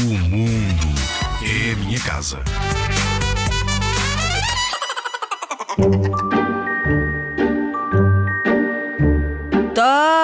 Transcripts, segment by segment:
O mundo é a minha casa.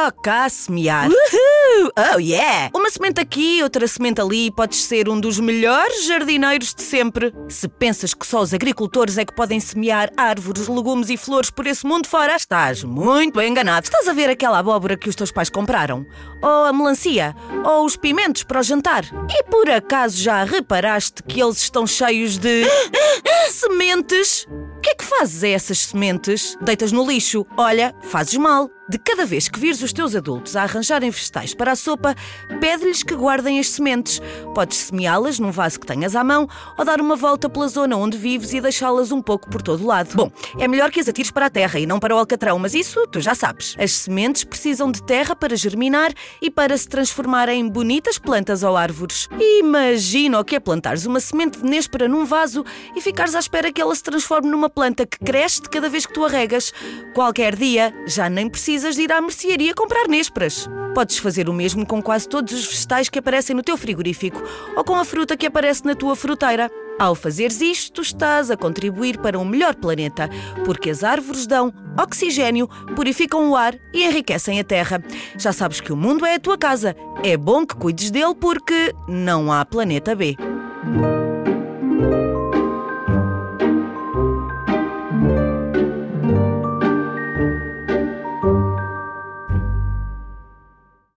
Toca a semear. Uhul! Oh yeah! Uma semente aqui, outra semente ali, podes ser um dos melhores jardineiros de sempre. Se pensas que só os agricultores é que podem semear árvores, legumes e flores por esse mundo fora, estás muito enganado. Estás a ver aquela abóbora que os teus pais compraram? Ou a melancia? Ou os pimentos para o jantar? E por acaso já reparaste que eles estão cheios de. sementes? O que é que fazes a essas sementes? Deitas no lixo. Olha, fazes mal. De cada vez que vires os teus adultos a arranjarem vegetais para a sopa, pede-lhes que guardem as sementes. Podes semeá-las num vaso que tenhas à mão ou dar uma volta pela zona onde vives e deixá-las um pouco por todo lado. Bom, é melhor que as atires para a terra e não para o alcatrão, mas isso tu já sabes. As sementes precisam de terra para germinar e para se transformar em bonitas plantas ou árvores. Imagina o que é plantares uma semente de néspera num vaso e ficares à espera que ela se transforme numa planta que cresce de cada vez que tu a regas. Qualquer dia já nem precisas de ir à mercearia comprar nésperas. Podes fazer o mesmo com quase todos os vegetais que aparecem no teu frigorífico ou com a fruta que aparece na tua fruteira. Ao fazeres isto, estás a contribuir para um melhor planeta, porque as árvores dão oxigênio, purificam o ar e enriquecem a terra. Já sabes que o mundo é a tua casa. É bom que cuides dele porque não há planeta B.